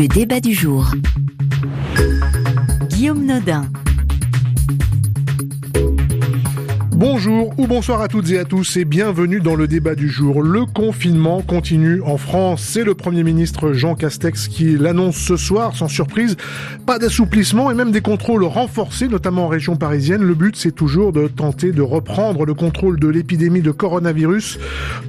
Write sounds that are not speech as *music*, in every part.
Le débat du jour. Guillaume Nodin. Bonjour ou bonsoir à toutes et à tous et bienvenue dans le débat du jour. Le confinement continue en France. C'est le Premier ministre Jean Castex qui l'annonce ce soir sans surprise. Pas d'assouplissement et même des contrôles renforcés, notamment en région parisienne. Le but, c'est toujours de tenter de reprendre le contrôle de l'épidémie de coronavirus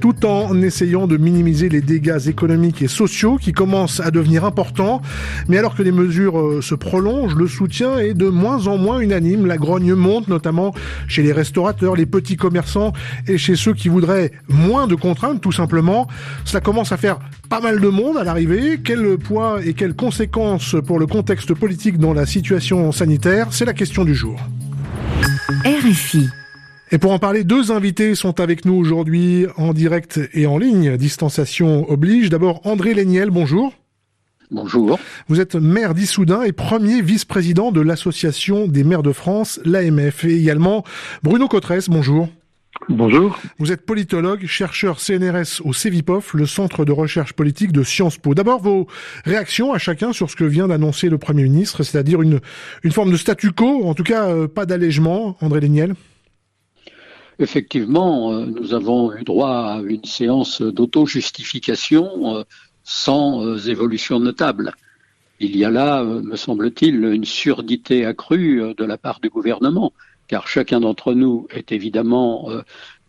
tout en essayant de minimiser les dégâts économiques et sociaux qui commencent à devenir importants. Mais alors que les mesures euh, se prolongent, le soutien est de moins en moins unanime. La grogne monte, notamment chez les restaurateurs les petits commerçants et chez ceux qui voudraient moins de contraintes, tout simplement. Cela commence à faire pas mal de monde à l'arrivée. Quel poids et quelles conséquences pour le contexte politique dans la situation sanitaire? C'est la question du jour. RFI. Et pour en parler, deux invités sont avec nous aujourd'hui en direct et en ligne. Distanciation oblige. D'abord André Léniel, bonjour. Bonjour. Vous êtes maire d'Issoudun et premier vice-président de l'Association des maires de France, l'AMF. Et également Bruno Cotresse, bonjour. Bonjour. Vous êtes politologue, chercheur CNRS au CEVIPOF, le centre de recherche politique de Sciences Po. D'abord, vos réactions à chacun sur ce que vient d'annoncer le Premier ministre, c'est-à-dire une, une forme de statu quo, en tout cas euh, pas d'allègement. André Léniel? Effectivement, euh, nous avons eu droit à une séance d'auto-justification euh, sans euh, évolution notable. Il y a là, euh, me semble-t-il, une surdité accrue euh, de la part du gouvernement, car chacun d'entre nous est évidemment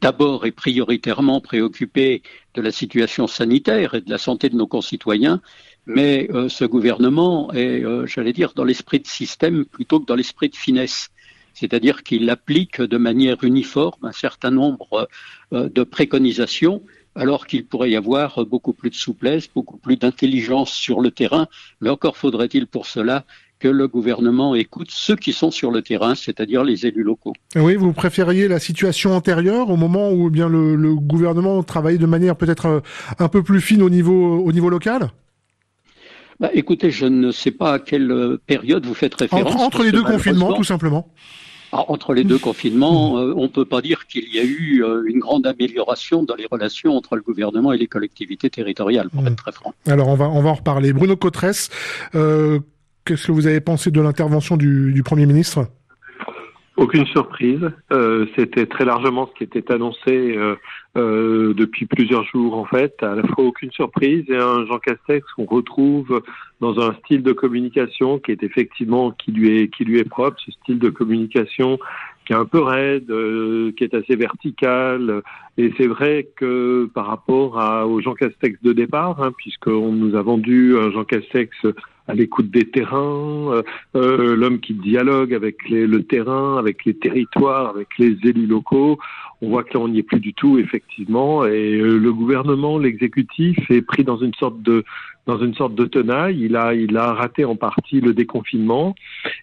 d'abord et prioritairement préoccupé de la situation sanitaire et de la santé de nos concitoyens, mais ce gouvernement est, j'allais dire, dans l'esprit de système plutôt que dans l'esprit de finesse. C'est-à-dire qu'il applique de manière uniforme un certain nombre de préconisations alors qu'il pourrait y avoir beaucoup plus de souplesse, beaucoup plus d'intelligence sur le terrain. Mais encore faudrait-il pour cela que le gouvernement écoute ceux qui sont sur le terrain, c'est-à-dire les élus locaux. Oui, vous préfériez la situation antérieure, au moment où eh bien le, gouvernement travaillait de manière peut-être euh, un peu plus fine au niveau, au niveau local? Bah, Écoutez, je ne sais pas à quelle période vous faites référence. entre les deux confinements, tout simplement. Ah, entre les deux confinements, euh, on ne peut pas dire qu'il y a eu euh, une grande amélioration dans les relations entre le gouvernement et les collectivités territoriales, pour être très franc. Alors on va, on va en reparler. Bruno Cotresse, euh, qu'est-ce que vous avez pensé de l'intervention du, du Premier ministre? Aucune surprise. Euh, C'était très largement ce qui était annoncé euh, euh, depuis plusieurs jours en fait. À la fois aucune surprise et un Jean Castex qu'on retrouve dans un style de communication qui est effectivement qui lui est qui lui est propre, ce style de communication qui est un peu raide, euh, qui est assez vertical. Et c'est vrai que par rapport à, au Jean Castex de départ, hein, puisqu'on nous a vendu un Jean Castex à l'écoute des terrains, euh, euh, l'homme qui dialogue avec les, le terrain, avec les territoires, avec les élus locaux. On voit que là, on n'y est plus du tout, effectivement. Et euh, le gouvernement, l'exécutif, est pris dans une sorte de dans une sorte de tenaille. Il a, il a raté en partie le déconfinement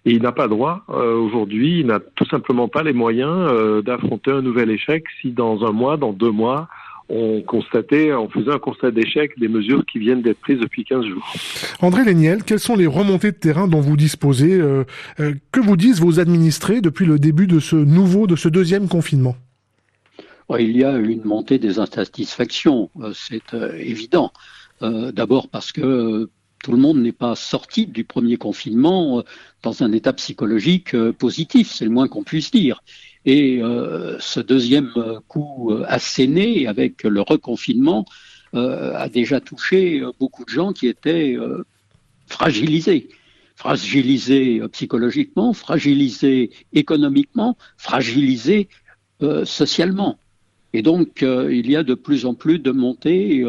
et il n'a pas droit aujourd'hui. Il n'a tout simplement pas les moyens d'affronter un nouvel échec si dans un mois, dans deux mois, on constatait, on faisait un constat d'échec des mesures qui viennent d'être prises depuis 15 jours. André Léniel, quelles sont les remontées de terrain dont vous disposez euh, euh, Que vous disent vos administrés depuis le début de ce nouveau, de ce deuxième confinement? Il y a une montée des insatisfactions, euh, c'est évident. D'abord parce que tout le monde n'est pas sorti du premier confinement dans un état psychologique positif, c'est le moins qu'on puisse dire. Et euh, ce deuxième coup euh, asséné avec le reconfinement euh, a déjà touché beaucoup de gens qui étaient fragilisés fragilisés psychologiquement, fragilisés économiquement, fragilisés socialement. Et donc, il y a de plus en plus de montées,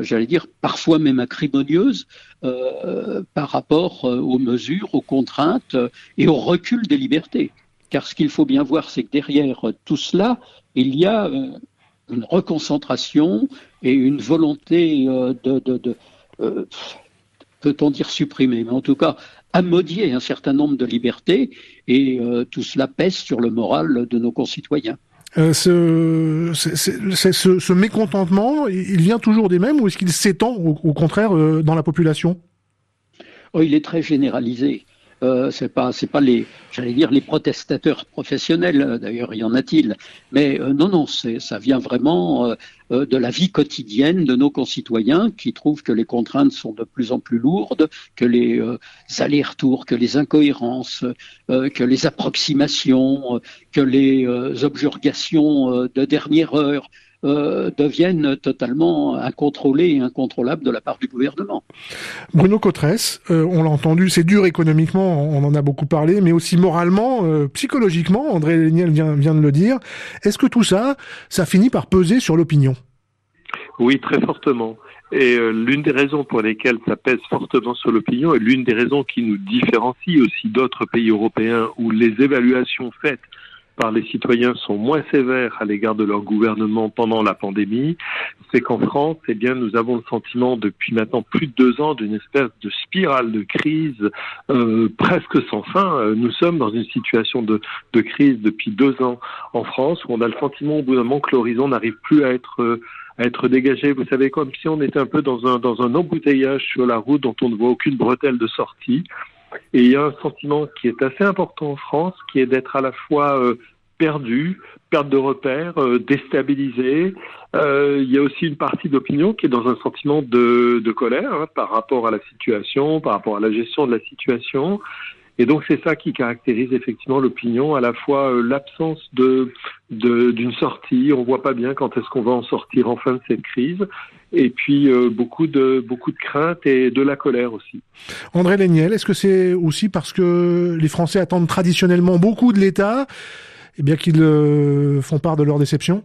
j'allais dire, parfois même acrimonieuses, par rapport aux mesures, aux contraintes et au recul des libertés. Car ce qu'il faut bien voir, c'est que derrière tout cela, il y a euh, une reconcentration et une volonté euh, de, de, euh, peut-on dire supprimer, mais en tout cas amodier un certain nombre de libertés, et tout cela pèse sur le moral de nos concitoyens. ce, ce, mécontentement, il vient toujours des mêmes ou est-ce qu'il s'étend au, contraire dans la population? Oh, Il est très généralisé. Euh, c'est pas, c'est pas les, j'allais dire les protestateurs professionnels. Euh, d'ailleurs, il y en a-t-il. Mais euh, non, non, c'est, ça vient vraiment de la vie quotidienne de nos concitoyens qui trouvent que les contraintes sont de plus en plus lourdes, que les allers-retours, que les incohérences, que les approximations, que les objurgations de dernière heure, euh, deviennent totalement incontrôlés et incontrôlables de la part du gouvernement. Bruno Cotresse, euh, on l'a entendu, c'est dur économiquement, on en a beaucoup parlé, mais aussi moralement, euh, psychologiquement, André Léniel vient, vient de le dire. Est-ce que tout ça, ça finit par peser sur l'opinion? Oui, très fortement. Et l'une des raisons pour lesquelles ça pèse fortement sur l'opinion, et l'une des raisons qui nous différencie aussi d'autres pays européens où les évaluations faites par les citoyens sont moins sévères à l'égard de leur gouvernement pendant la pandémie, c'est qu'en France, eh bien, nous avons le sentiment depuis maintenant plus de deux ans d'une espèce de spirale de crise euh, presque sans fin. Euh, nous sommes dans une situation de, crise depuis deux ans en France où on a le sentiment au bout d'un moment que l'horizon n'arrive plus à être euh, à être dégagé. Vous savez, comme si on était un peu dans un, dans un embouteillage sur la route dont on ne voit aucune bretelle de sortie. Et il y a un sentiment qui est assez important en France, qui est d'être à la fois euh, perdu, perte de repères, euh, déstabilisé. Euh, il y a aussi une partie d'opinion qui est dans un sentiment de, colère hein, par rapport à la situation, par rapport à la gestion de la situation. Et donc c'est ça qui caractérise effectivement l'opinion, à la fois euh, l'absence de d'une sortie, on voit pas bien quand est-ce qu'on va en sortir enfin de cette crise, et puis euh, beaucoup de beaucoup de crainte et de la colère aussi. André Léniel, est-ce que c'est aussi parce que les Français attendent traditionnellement beaucoup de l'État, et bien qu'ils euh, font part de leur déception?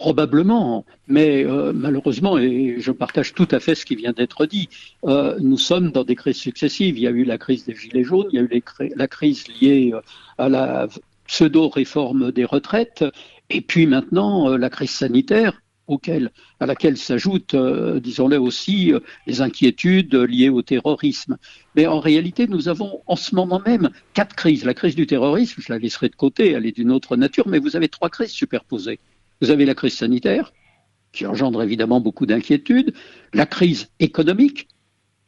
Probablement, mais euh, malheureusement, et je partage tout à fait ce qui vient d'être dit, euh, nous sommes dans des crises successives. Il y a eu la crise des Gilets jaunes, il y a eu la crise liée euh, à la pseudo-réforme des retraites, et puis maintenant la crise sanitaire. Auquel, à laquelle s'ajoutent, disons-le aussi, les inquiétudes liées au terrorisme. Mais en réalité, nous avons en ce moment même quatre crises. La crise du terrorisme, je la laisserai de côté, elle est d'une autre nature, mais vous avez trois crises superposées. Vous avez la crise sanitaire, qui engendre évidemment beaucoup d'inquiétudes, la crise économique,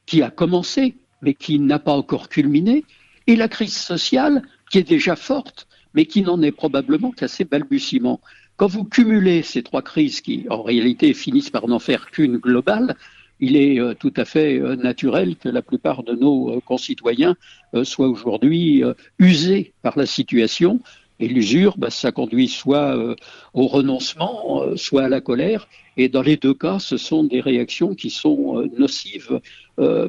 qui a commencé, mais qui n'a pas encore culminé, et la crise sociale, qui est déjà forte, mais qui n'en est probablement qu'à ses balbutiements. Quand vous cumulez ces trois crises qui, en réalité, finissent par n'en faire qu'une globale, il est euh, tout à fait euh, naturel que la plupart de nos euh, concitoyens soient aujourd'hui usés par la situation et l'usure, bah, ça conduit soit euh, au renoncement, euh, soit à la colère. Et dans les deux cas, ce sont des réactions qui sont euh, nocives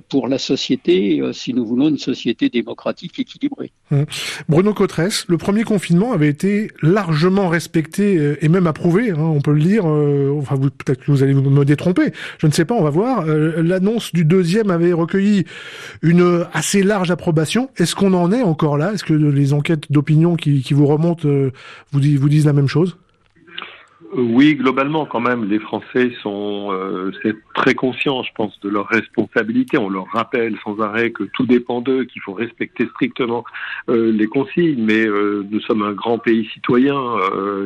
pour la société, si nous voulons une société démocratique équilibrée. Mmh. Bruno Cotresse, le premier confinement avait été largement respecté et même approuvé, hein, on peut le dire. enfin, peut-être que vous allez me détromper, je ne sais pas, on va voir. L'annonce du deuxième avait recueilli une assez large approbation. Est-ce qu'on en est encore là? Est-ce que les enquêtes d'opinion qui, vous remontent euh, vous disent la même chose? Oui, globalement, quand même, les Français sont euh, très conscients, je pense, de leur responsabilité. On leur rappelle sans arrêt que tout dépend d'eux, qu'il faut respecter strictement euh, les consignes. Mais nous sommes un grand pays citoyen.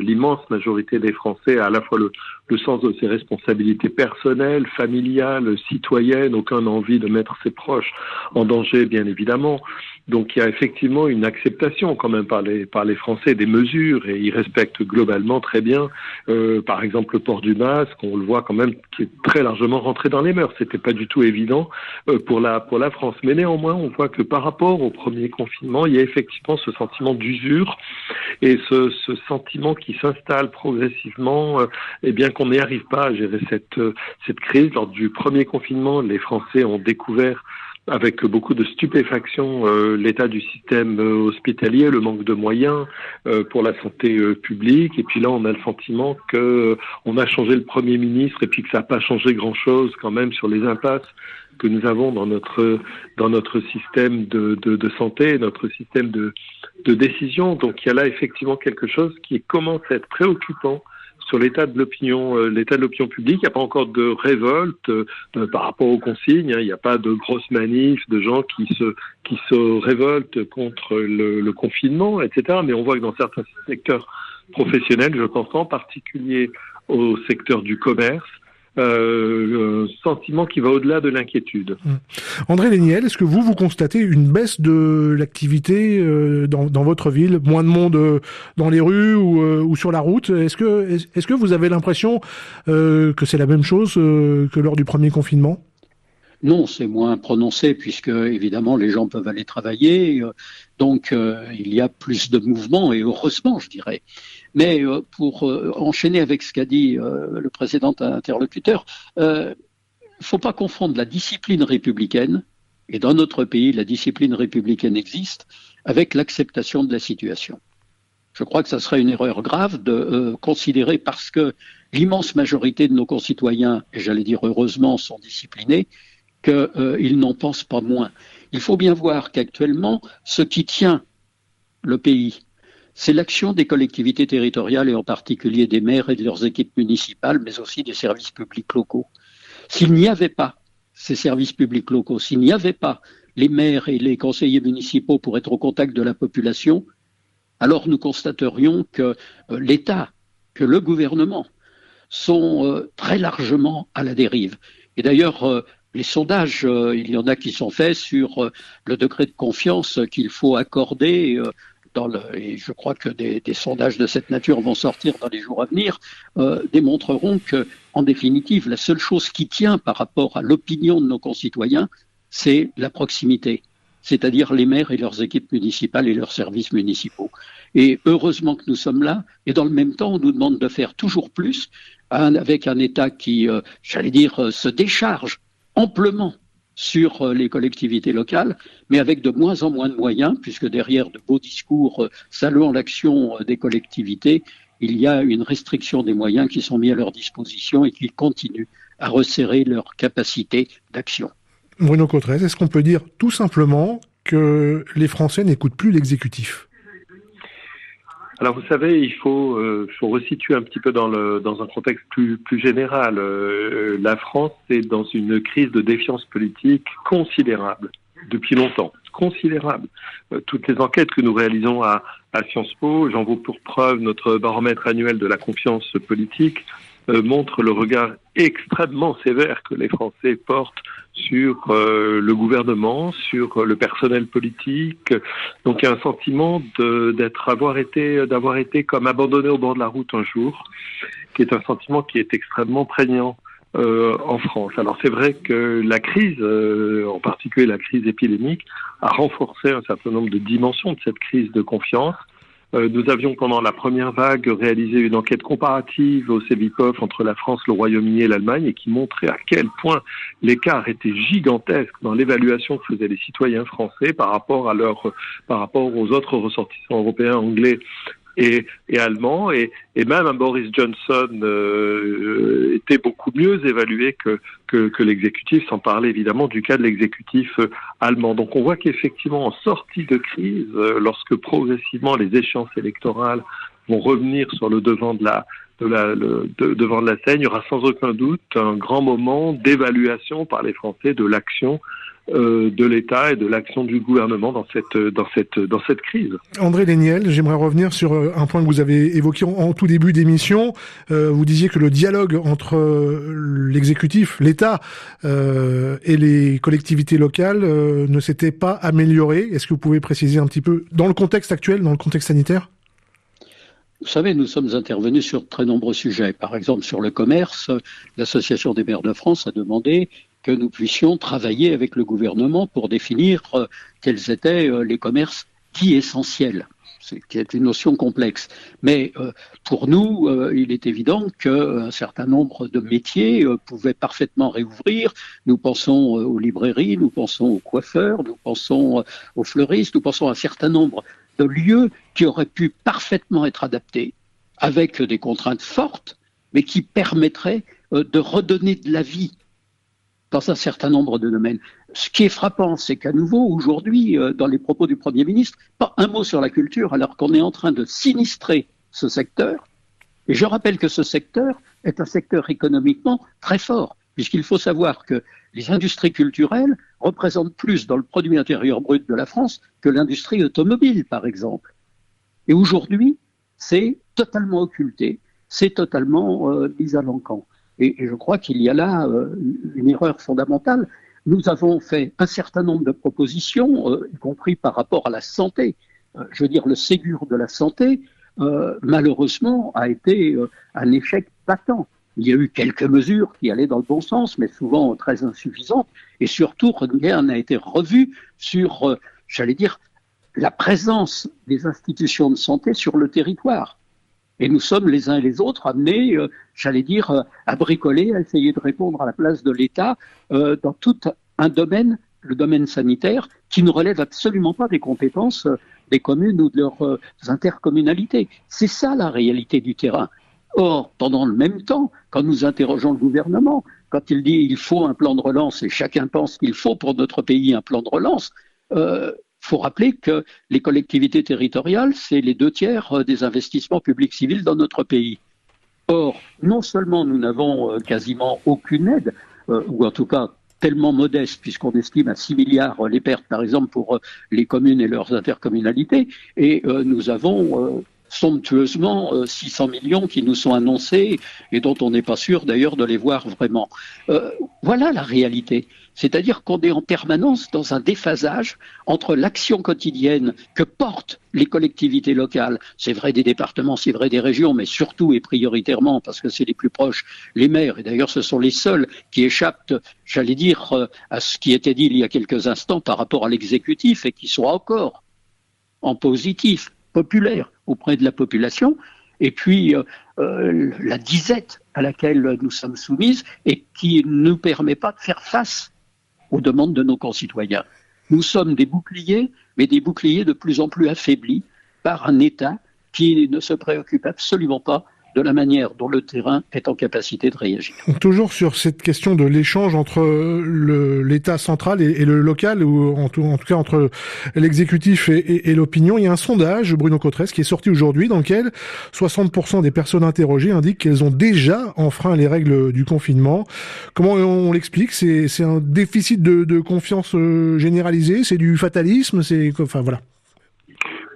L'immense majorité des Français a à la fois le, le sens de ses responsabilités personnelles, familiales, citoyennes, aucun envie de mettre ses proches en danger, bien évidemment. Donc il y a effectivement une acceptation quand même par les par les Français des mesures et ils respectent globalement très bien. Euh, par exemple le port du masque, on le voit quand même qui est très largement rentré dans les mœurs. C'était pas du tout évident euh, pour la pour la France. Mais néanmoins, on voit que par rapport au premier confinement, il y a effectivement ce sentiment d'usure et ce, ce sentiment qui s'installe progressivement. Euh, eh bien qu'on n'y arrive pas à gérer cette euh, cette crise. Lors du premier confinement, les Français ont découvert avec beaucoup de stupéfaction euh, l'état du système euh, hospitalier, le manque de moyens euh, pour la santé publique. Et puis là, on a le sentiment que on a changé le Premier ministre et puis que ça n'a pas changé grand-chose quand même sur les impasses que nous avons dans notre dans notre système de, de, de santé, notre système de, de décision. Donc il y a là effectivement quelque chose qui commence à être préoccupant sur l'état de l'opinion, euh, l'état de l'opinion publique. Il n'y a pas encore de révolte euh, par rapport aux consignes. Hein. Il n'y a pas de grosses manifs de gens qui se qui se révoltent contre le, le confinement, etc. Mais on voit que dans certains secteurs professionnels, je pense en particulier au secteur du commerce, euh, un sentiment qui va au-delà de l'inquiétude. Mmh. André Léniel, est-ce que vous, vous constatez une baisse de l'activité euh, dans, dans, votre ville? Moins de monde euh, dans les rues ou, euh, ou sur la route? Est-ce que, est-ce que vous avez l'impression que c'est la même chose que lors du premier confinement? Non, c'est moins prononcé puisque évidemment les gens peuvent aller travailler, donc il y a plus de mouvements et heureusement, je dirais. Mais euh, pour euh, enchaîner avec ce qu'a dit euh, le précédent interlocuteur, il ne faut pas confondre la discipline républicaine, et dans notre pays, la discipline républicaine existe, avec l'acceptation de la situation. Je crois que ça serait une erreur grave de considérer parce que l'immense majorité de nos concitoyens, et j'allais dire heureusement, sont disciplinés, qu'ils n'en pensent pas moins. Il faut bien voir qu'actuellement, ce qui tient le pays, c'est l'action des collectivités territoriales et en particulier des maires et de leurs équipes municipales, mais aussi des services publics locaux. S'il n'y avait pas ces services publics locaux, s'il n'y avait pas les maires et les conseillers municipaux pour être au contact de la population, alors nous constaterions que euh, l'État, que le gouvernement sont euh, très largement à la dérive. Et d'ailleurs, euh, les sondages, il y en a qui sont faits sur le degré de confiance qu'il faut accorder et je crois que des, sondages de cette nature vont sortir dans les jours à venir, euh, démontreront que, en définitive, la seule chose qui tient par rapport à l'opinion de nos concitoyens, c'est la proximité, c'est-à-dire les maires et leurs équipes municipales et leurs services municipaux. Et heureusement que nous sommes là, et dans le même temps, on nous demande de faire toujours plus, avec un État qui, euh, j'allais dire, euh, se décharge amplement sur euh, les collectivités locales, mais avec de moins en moins de moyens, puisque derrière de beaux discours euh, saluant l'action euh, des collectivités, il y a une restriction des moyens qui sont mis à leur disposition et qui continuent à resserrer leur capacité d'action. Bruno Cotrez, est-ce qu'on peut dire tout simplement que les Français n'écoutent plus l'exécutif? Alors vous savez, il faut, euh, faut resituer un petit peu dans, le, dans un contexte plus, plus général. Euh, la France est dans une crise de défiance politique considérable depuis longtemps, considérable. Euh, toutes les enquêtes que nous réalisons à, à Sciences Po, j'en veux pour preuve notre baromètre annuel de la confiance politique, euh, montre le regard extrêmement sévère que les Français portent sur euh, le gouvernement, sur le personnel politique. Donc il y a un sentiment d'être avoir été d'avoir été comme abandonné au bord de la route un jour, qui est un sentiment qui est extrêmement prégnant. Euh, en France. Alors c'est vrai que la crise, en particulier la crise épidémique, a renforcé un certain nombre de dimensions de cette crise de confiance. Euh, nous avions pendant la première vague réalisé une enquête comparative au CEVIPOF entre la France, le Royaume-Uni et l'Allemagne et qui montrait à quel point l'écart était gigantesque dans l'évaluation que faisaient les citoyens français par rapport à leur, par rapport aux autres ressortissants européens, anglais et, et allemand, et, et, même un Boris Johnson euh, était beaucoup mieux évalué que, que, que l'exécutif, sans parler évidemment du cas de l'exécutif euh, allemand. Donc on voit qu'effectivement, en sortie de crise, euh, lorsque progressivement les échéances électorales vont revenir sur le devant de la, de la, de, devant de la scène, il y aura sans aucun doute un grand moment d'évaluation par les Français de l'action euh, de l'État et de l'action du gouvernement dans cette dans cette dans cette crise. André Léniel, j'aimerais revenir sur euh, un point que vous avez évoqué en, tout début d'émission. Euh, vous disiez que le dialogue entre l'exécutif, l'État et les collectivités locales ne s'était pas amélioré. Est-ce que vous pouvez préciser un petit peu dans le contexte actuel, dans le contexte sanitaire? Vous savez, nous sommes intervenus sur très nombreux sujets. Par exemple, sur le commerce, l'Association des maires de France a demandé que nous puissions travailler avec le gouvernement pour définir euh, quels étaient euh, les commerces dits essentiels qui est une notion complexe. Mais euh, pour nous, il est évident qu'un certain nombre de métiers pouvaient parfaitement réouvrir. Nous pensons aux librairies, nous pensons aux coiffeurs, nous pensons aux fleuristes, nous pensons à un certain nombre de lieux qui auraient pu parfaitement être adaptés avec des contraintes fortes, mais qui permettraient de redonner de la vie dans un certain nombre de domaines. Ce qui est frappant, c'est qu'à nouveau, aujourd'hui, euh, dans les propos du Premier ministre, pas un mot sur la culture, alors qu'on est en train de sinistrer ce secteur. Et je rappelle que ce secteur est un secteur économiquement très fort, puisqu'il faut savoir que les industries culturelles représentent plus dans le produit intérieur brut de la France que l'industrie automobile, par exemple. Et aujourd'hui, c'est totalement occulté, c'est totalement euh, mis à l'encan. Et, je crois qu'il y a là une erreur fondamentale. Nous avons fait un certain nombre de propositions, y compris par rapport à la santé. je veux dire, le Ségur de la santé, malheureusement, a été un échec patent. Il y a eu quelques mesures qui allaient dans le bon sens, mais souvent très insuffisantes. Et surtout, rien n'a été revu sur, euh, j'allais dire, la présence des institutions de santé sur le territoire. Et nous sommes les uns et les autres amenés, euh, j'allais dire, euh, à bricoler, à essayer de répondre à la place de l'État dans tout un domaine, le domaine sanitaire, qui ne relève absolument pas des compétences des communes ou de leurs intercommunalités. C'est ça la réalité du terrain. Or, pendant le même temps, quand nous interrogeons le gouvernement, quand il dit qu'il faut un plan de relance, et chacun pense qu'il faut pour notre pays un plan de relance, il euh, faut rappeler que les collectivités territoriales, c'est les deux tiers euh, des investissements publics civils dans notre pays. Or, non seulement nous n'avons euh, quasiment aucune aide, ou en tout cas tellement modeste, puisqu'on estime à 6 milliards les pertes, par exemple, pour les communes et leurs intercommunalités, et nous avons somptueusement 600 euh, millions qui nous sont annoncés et dont on n'est pas sûr d'ailleurs de les voir vraiment. Euh, voilà la réalité. C'est-à-dire qu'on est en permanence dans un déphasage entre l'action quotidienne que portent les collectivités locales, c'est vrai des départements, c'est vrai des régions, mais surtout et prioritairement, parce que c'est les plus proches, les maires, et d'ailleurs ce sont les seuls qui échappent, j'allais dire, euh, à ce qui était dit il y a quelques instants par rapport à l'exécutif et qui sont encore en positif, populaire auprès de la population, et puis euh, euh, la disette à laquelle nous sommes soumises et qui ne nous permet pas de faire face aux demandes de nos concitoyens. Nous sommes des boucliers, mais des boucliers de plus en plus affaiblis par un État qui ne se préoccupe absolument pas de la manière dont le terrain est en capacité de réagir. Toujours sur cette question de l'échange entre l'État central et, le local, ou en tout, cas entre l'exécutif et, l'opinion, il y a un sondage, Bruno Cotresse, qui est sorti aujourd'hui, dans lequel 60% des personnes interrogées indiquent qu'elles ont déjà enfreint les règles du confinement. Comment on l'explique? C'est un déficit de, de confiance euh, généralisé? C'est du fatalisme? C'est enfin voilà.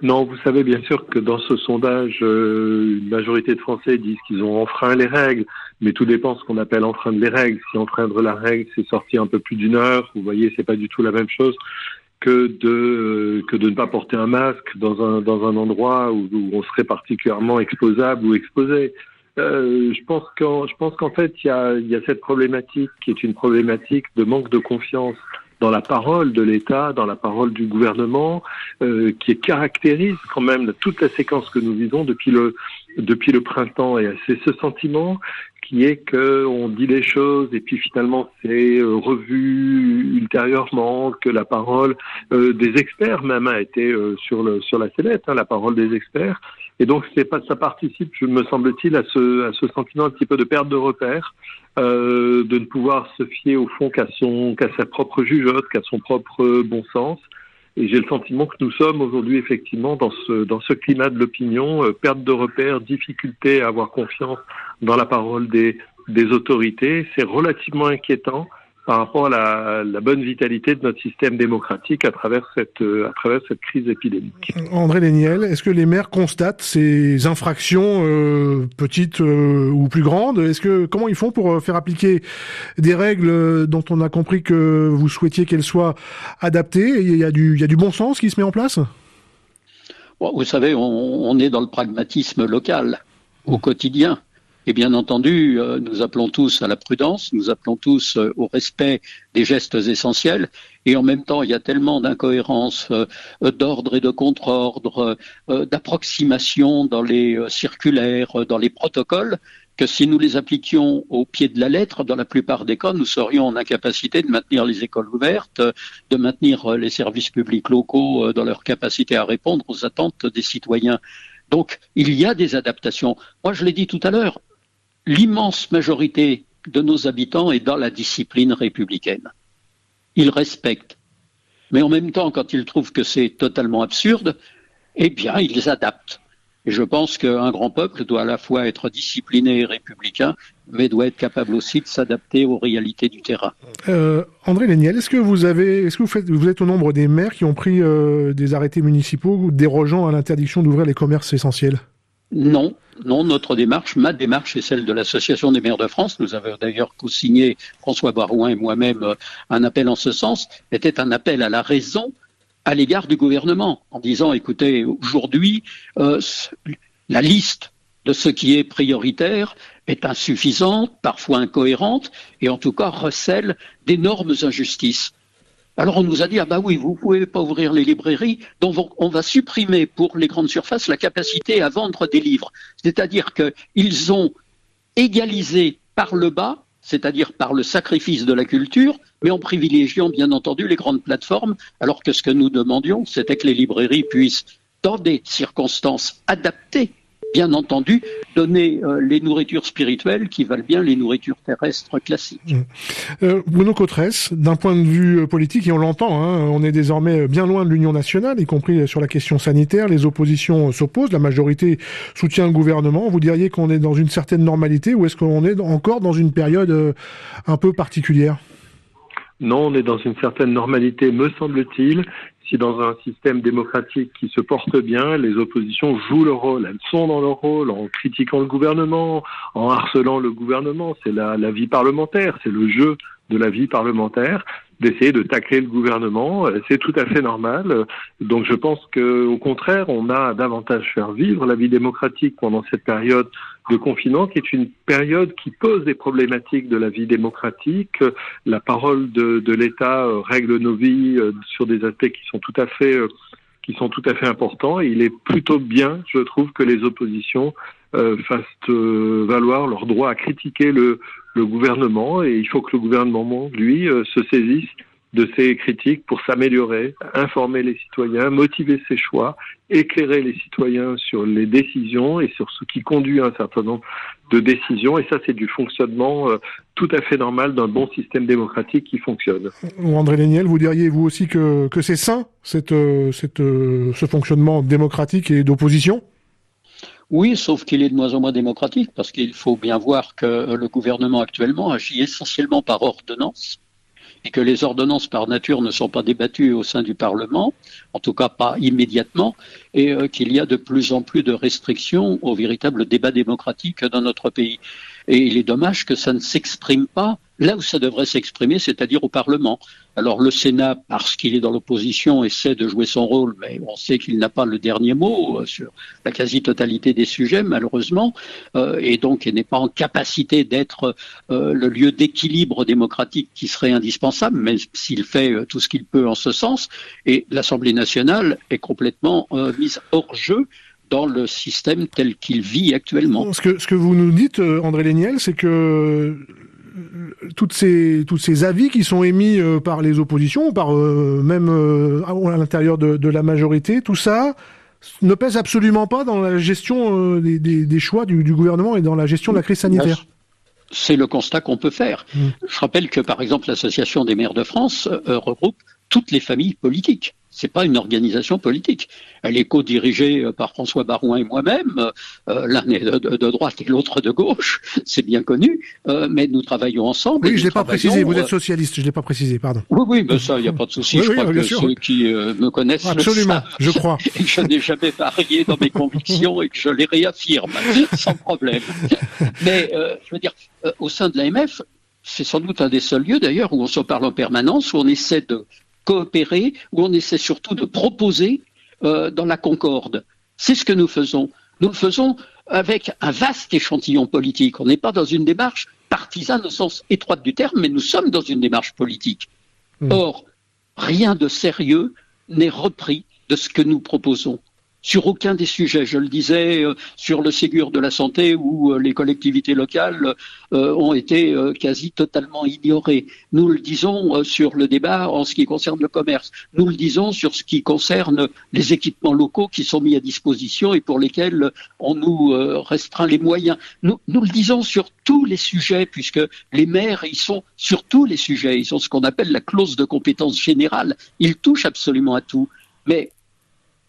Non, vous savez bien sûr que dans ce sondage, euh, une majorité de Français disent qu'ils ont enfreint les règles, mais tout dépend de ce qu'on appelle enfreindre les règles. Si enfreindre la règle, c'est sortir un peu plus d'une heure, vous voyez, c'est pas du tout la même chose que de que de ne pas porter un masque dans un dans un endroit où, on serait particulièrement exposable ou exposé. Euh, je pense qu'en je pense qu'en fait il y a il y a cette problématique qui est une problématique de manque de confiance dans la parole de l'État, dans la parole du gouvernement, euh, qui caractérise quand même toute la séquence que nous vivons depuis le depuis le printemps. Et c'est ce sentiment qui est que on dit les choses et puis finalement c'est euh, revu ultérieurement, que la parole euh, des experts même a été euh, sur le sur la sellette, hein, la parole des experts. Et donc c'est pas ça participe, me semble-t-il, à ce à ce sentiment un petit peu de perte de repère euh, de ne pouvoir se fier au fond qu'à son qu'à sa propre jugeote, qu'à son propre bon sens. Et j'ai le sentiment que nous sommes aujourd'hui effectivement dans ce dans ce climat de l'opinion, euh, perte de repères, difficulté à avoir confiance dans la parole des des autorités. C'est relativement inquiétant par rapport à la, bonne vitalité de notre système démocratique à travers cette, euh, à travers cette crise épidémique. André Léniel, est-ce que les maires constatent ces infractions euh, petites euh, ou plus grandes? Est-ce que comment ils font pour faire appliquer des règles dont on a compris que vous souhaitiez qu'elles soient adaptées? Il y a du, il y a du bon sens qui se met en place? Vous savez, on, on est dans le pragmatisme local au quotidien. Et bien entendu, euh, nous appelons tous à la prudence, nous appelons tous euh, au respect des gestes essentiels. Et en même temps, il y a tellement d'incohérences euh, d'ordre et de contre-ordre, d'approximation dans les circulaires, dans les protocoles, que si nous les appliquions au pied de la lettre, dans la plupart des cas, nous serions en incapacité de maintenir les écoles ouvertes, de maintenir les services publics locaux dans leur capacité à répondre aux attentes des citoyens. Donc, il y a des adaptations. Moi, je l'ai dit tout à l'heure, l'immense majorité de nos habitants est dans la discipline républicaine. Ils respectent. Mais en même temps, quand ils trouvent que c'est totalement absurde, eh bien, ils adaptent. Et je pense qu'un grand peuple doit à la fois être discipliné et républicain, mais doit être capable aussi de s'adapter aux réalités du terrain. Euh, André Léniel, est-ce que vous avez, est-ce que vous, faites, vous êtes au nombre des maires qui ont pris euh, des arrêtés municipaux dérogeant à l'interdiction d'ouvrir les commerces essentiels? Non, non, notre démarche, ma démarche est celle de l'Association des maires de France. Nous avons d'ailleurs co-signé, François Barouin et moi-même, euh, un appel en ce sens, était un appel à la raison à l'égard du gouvernement, en disant, écoutez, aujourd'hui, euh, la liste de ce qui est prioritaire est insuffisante, parfois incohérente, et en tout cas recèle d'énormes injustices. Alors on nous a dit ah bah oui vous pouvez pas ouvrir les librairies donc on va supprimer pour les grandes surfaces la capacité à vendre des livres. C'est-à-dire qu'ils ont égalisé par le bas c'est-à-dire par le sacrifice de la culture mais en privilégiant bien entendu les grandes plateformes. Alors que ce que nous demandions c'était que les librairies puissent dans des circonstances adaptées bien entendu, donner euh, les nourritures spirituelles qui valent bien les nourritures terrestres classiques. Mmh. Euh, Bruno Cotresse, d'un point de vue euh, politique, et on l'entend, hein, on est désormais bien loin de l'Union nationale, y compris sur la question sanitaire. Les oppositions s'opposent, la majorité soutient le gouvernement. Vous diriez qu'on est dans une certaine normalité ou est-ce qu'on est encore dans une période un peu particulière? Non, on est dans une certaine normalité, me semble-t-il si dans un système démocratique qui se porte bien, les oppositions jouent leur rôle, elles sont dans leur rôle en critiquant le gouvernement, en harcelant le gouvernement, c'est la, la vie parlementaire, c'est le jeu de la vie parlementaire d'essayer de tacler le gouvernement, c'est tout à fait normal. Donc je pense qu'au contraire, on a davantage faire vivre la vie démocratique pendant cette période de confinement, qui est une période qui pose des problématiques de la vie démocratique. La parole de, de l'État euh, règle nos vies euh, sur des aspects qui sont tout à fait euh, qui sont tout à fait importants. Il est plutôt bien, je trouve, que les oppositions fassent valoir leur droit à critiquer le, le gouvernement. Et il faut que le gouvernement, lui, se saisisse de ces critiques pour s'améliorer, informer les citoyens, motiver ses choix, éclairer les citoyens sur les décisions et sur ce qui conduit à un certain nombre de décisions. Et ça, c'est du fonctionnement euh, tout à fait normal d'un bon système démocratique qui fonctionne. André Léniel, vous diriez vous aussi que, que c'est sain, cette, euh, cette, euh, ce fonctionnement démocratique et d'opposition? Oui, sauf qu'il est de moins en moins démocratique parce qu'il faut bien voir que le gouvernement actuellement agit essentiellement par ordonnance et que les ordonnances par nature ne sont pas débattues au sein du Parlement, en tout cas pas immédiatement, et euh, qu'il y a de plus en plus de restrictions au véritable débat démocratique dans notre pays. Et il est dommage que ça ne s'exprime pas là où ça devrait s'exprimer, c'est-à-dire au Parlement. Alors le Sénat, parce qu'il est dans l'opposition, essaie de jouer son rôle, mais on sait qu'il n'a pas le dernier mot euh, sur la quasi-totalité des sujets, malheureusement, euh, et donc il n'est pas en capacité d'être euh, le lieu d'équilibre démocratique qui serait indispensable, même s'il fait tout ce qu'il peut en ce sens. Et l'Assemblée nationale est complètement mise hors jeu dans le système tel qu'il vit actuellement. Ce que, ce que vous nous dites, André Léniel, c'est que toutes ces, tous ces avis qui sont émis euh, par les oppositions, par euh, même euh, à l'intérieur de, la majorité, tout ça ne pèse absolument pas dans la gestion des, choix du, gouvernement et dans la gestion de la crise sanitaire. C'est le constat qu'on peut faire. Mmh. Je rappelle que, par exemple, l'Association des maires de France regroupe toutes les familles politiques. C'est pas une organisation politique. Elle est co-dirigée euh, par François Barouin et moi-même. Euh, l'un est de, droite et l'autre de gauche. *laughs* C'est bien connu. Euh, mais nous travaillons ensemble. Oui, je l'ai pas précisé. Vous êtes socialiste. Je l'ai pas précisé. Pardon. Oui, oui, mais ça, il n'y a pas de souci. je crois que ceux qui me connaissent absolument. je crois. Et je n'ai jamais varié dans mes convictions et que je les réaffirme *laughs* sans problème. Mais je veux dire, au sein de l'AMF, c'est sans doute un des seuls lieux d'ailleurs où on se parle en permanence, où on essaie de coopérer, où on essaie surtout de proposer euh, dans la concorde. C'est ce que nous faisons. Nous le faisons avec un vaste échantillon politique. On n'est pas dans une démarche partisane au sens étroit du terme, mais nous sommes dans une démarche politique. Mmh. Or, rien de sérieux n'est repris de ce que nous proposons sur aucun des sujets. Je le disais euh, sur le Ségur de la santé où euh, les collectivités locales euh, ont été quasi totalement ignorées. Nous le disons sur le débat en ce qui concerne le commerce. Nous le disons sur ce qui concerne les équipements locaux qui sont mis à disposition et pour lesquels on nous restreint les moyens. Nous, nous le disons sur tous les sujets puisque les maires, ils sont sur tous les sujets. Ils ont ce qu'on appelle la clause de compétence générale. Ils touchent absolument à tout. Mais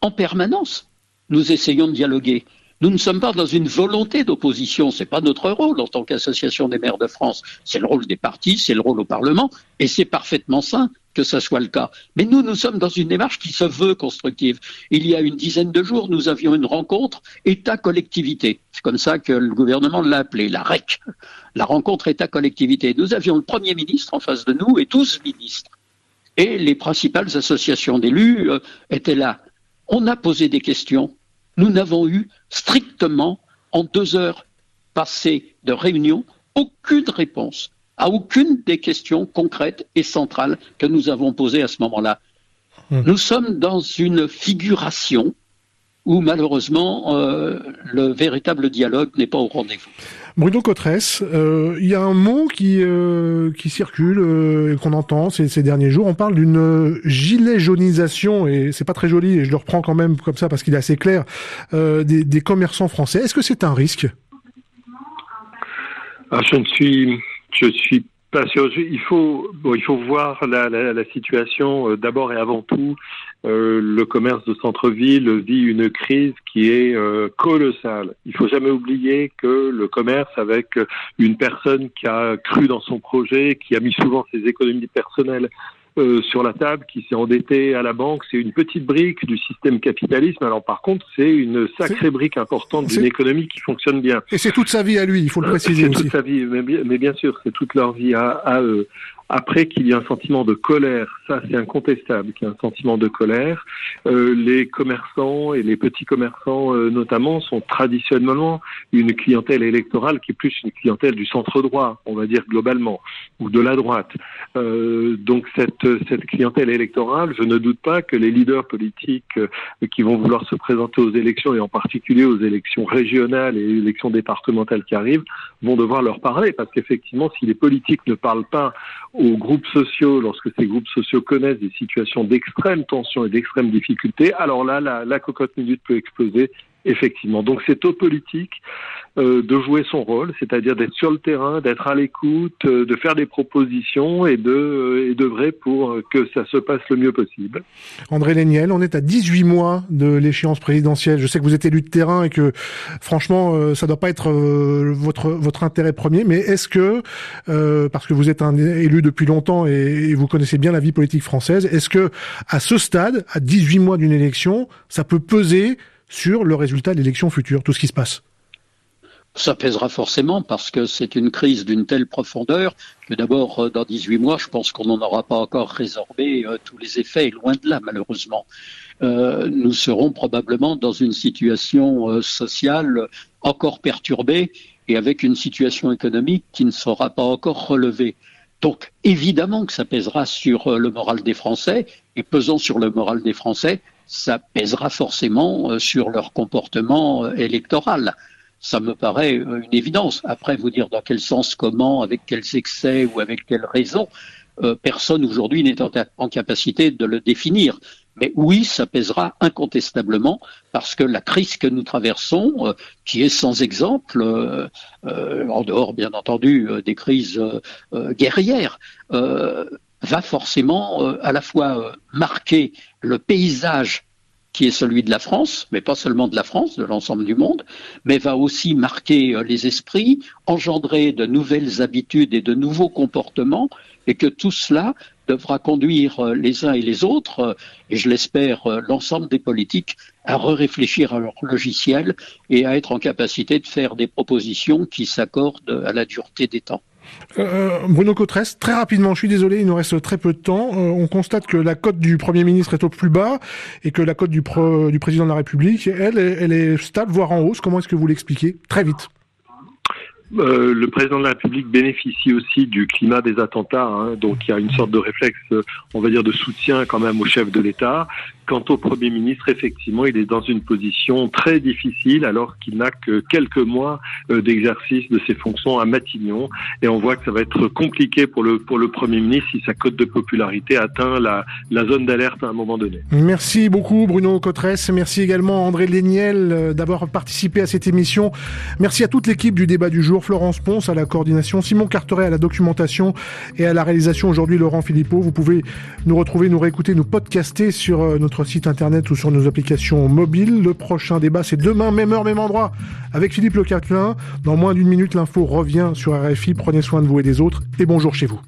en permanence, nous essayons de dialoguer. Nous ne sommes pas dans une volonté d'opposition. C'est pas notre rôle en tant qu'association des maires de France. C'est le rôle des partis, c'est le rôle au Parlement, et c'est parfaitement sain que ce soit le cas. Mais nous, nous sommes dans une démarche qui se veut constructive. Il y a une dizaine de jours, nous avions une rencontre État-collectivité. C'est comme ça que le gouvernement l'a appelé, la REC, la rencontre État-collectivité. Nous avions le Premier ministre en face de nous et 12 ministres. Et les principales associations d'élus euh, étaient là. On a posé des questions. Nous n'avons eu strictement, en deux heures passées de réunion, aucune réponse à aucune des questions concrètes et centrales que nous avons posées à ce moment-là. Hum. Nous sommes dans une figuration où malheureusement euh, le véritable dialogue n'est pas au rendez-vous. Bruno Cotresse, euh, il y a un mot qui euh, qui circule et qu'on entend ces, ces, derniers jours. On parle d'une gilet jaunisation et c'est pas très joli et je le reprends quand même comme ça parce qu'il est assez clair des, des, commerçants français. Est-ce que c'est un risque? Ah, Je ne suis je suis. Il faut, bon, il faut voir la, la, la situation euh, d'abord et avant tout. Euh, le commerce de centre-ville vit une crise qui est euh, colossale. Il faut jamais oublier que le commerce, avec une personne qui a cru dans son projet, qui a mis souvent ses économies personnelles euh, sur la table, qui s'est endetté à la banque. C'est une petite brique du système capitalisme. Alors par contre, c'est une sacrée brique importante d'une économie qui fonctionne bien. Et c'est toute sa vie à lui, il faut le préciser aussi. C'est toute sa vie, mais bien, mais bien sûr, c'est toute leur vie à, à eux. Après qu'il y ait un sentiment de colère, ça c'est incontestable, qu'il y ait un sentiment de colère. Euh, les commerçants et les petits commerçants euh, notamment sont traditionnellement une clientèle électorale qui est plus une clientèle du centre droit, on va dire globalement, ou de la droite. Euh, donc cette, cette clientèle électorale, je ne doute pas que les leaders politiques euh, qui vont vouloir se présenter aux élections et en particulier aux élections régionales et élections départementales qui arrivent vont devoir leur parler parce qu'effectivement si les politiques ne parlent pas aux groupes sociaux, lorsque ces groupes sociaux connaissent des situations d'extrême tension et d'extrême difficulté, alors là, la, cocotte minute peut exploser Effectivement. Donc c'est aux politiques euh, de jouer son rôle, c'est-à-dire d'être sur le terrain, d'être à l'écoute, euh, de faire des propositions et de euh, et d'œuvrer pour que ça se passe le mieux possible. André Léniel, on est à 18 mois de l'échéance présidentielle. Je sais que vous êtes élu de terrain et que franchement, ça doit pas être votre votre intérêt premier, mais est-ce que parce que vous êtes un élu depuis longtemps et, et vous connaissez bien la vie politique française, est-ce que à ce stade, à 18 mois d'une élection, ça peut peser sur le résultat de l'élection future, tout ce qui se passe ça pèsera forcément parce que c'est une crise d'une telle profondeur que d'abord, euh, dans 18 mois, je pense qu'on n'en aura pas encore résorbé euh, tous les effets, et loin de là, malheureusement. Euh, nous serons probablement dans une situation sociale encore perturbée et avec une situation économique qui ne sera pas encore relevée. Donc, évidemment que ça pèsera sur le moral des Français, et pesant sur le moral des Français, ça pèsera forcément euh, sur leur comportement euh, électoral. Ça me paraît euh, une évidence. Après, vous dire dans quel sens, comment, avec quels excès ou avec quelles raisons, personne aujourd'hui n'est en, capacité de le définir. Mais oui, ça pèsera incontestablement parce que la crise que nous traversons, qui est sans exemple, en dehors bien entendu des crises guerrières, va forcément euh, à la fois euh, marquer le paysage qui est celui de la France, mais pas seulement de la France, de l'ensemble du monde, mais va aussi marquer euh, les esprits, engendrer de nouvelles habitudes et de nouveaux comportements, et que tout cela devra conduire les uns et les autres, et je l'espère l'ensemble des politiques, à réfléchir à leur logiciel et à être en capacité de faire des propositions qui s'accordent à la dureté des temps. Euh, Bruno Cotresse, très rapidement, je suis désolé, il nous reste très peu de temps. Euh, on constate que la cote du Premier ministre est au plus bas et que la cote du, du président de la République, elle, elle est stable, voire en hausse. Comment est-ce que vous l'expliquez? Très vite. Euh, le président de la République bénéficie aussi du climat des attentats, hein, donc il y a une sorte de réflexe, on va dire, de soutien quand même au chef de l'État. Quant au Premier ministre, effectivement, il est dans une position très difficile alors qu'il n'a que quelques mois euh, d'exercice de ses fonctions à Matignon. Et on voit que ça va être compliqué pour le, pour le Premier ministre si sa cote de popularité atteint la, la zone d'alerte à un moment donné. Merci beaucoup Bruno Cotresse. Merci également André Léniel euh, d'avoir participé à cette émission. Merci à toute l'équipe du débat du jour. Florence Ponce à la coordination, Simon Carteret à la documentation et à la réalisation aujourd'hui Laurent Philippot. Vous pouvez nous retrouver, nous réécouter, nous podcaster sur euh, notre site internet ou sur nos applications mobiles. Le prochain débat, c'est demain, même heure, même endroit, avec Philippe Le Dans moins d'une minute, l'info revient sur RFI. Prenez soin de vous et des autres et bonjour chez vous.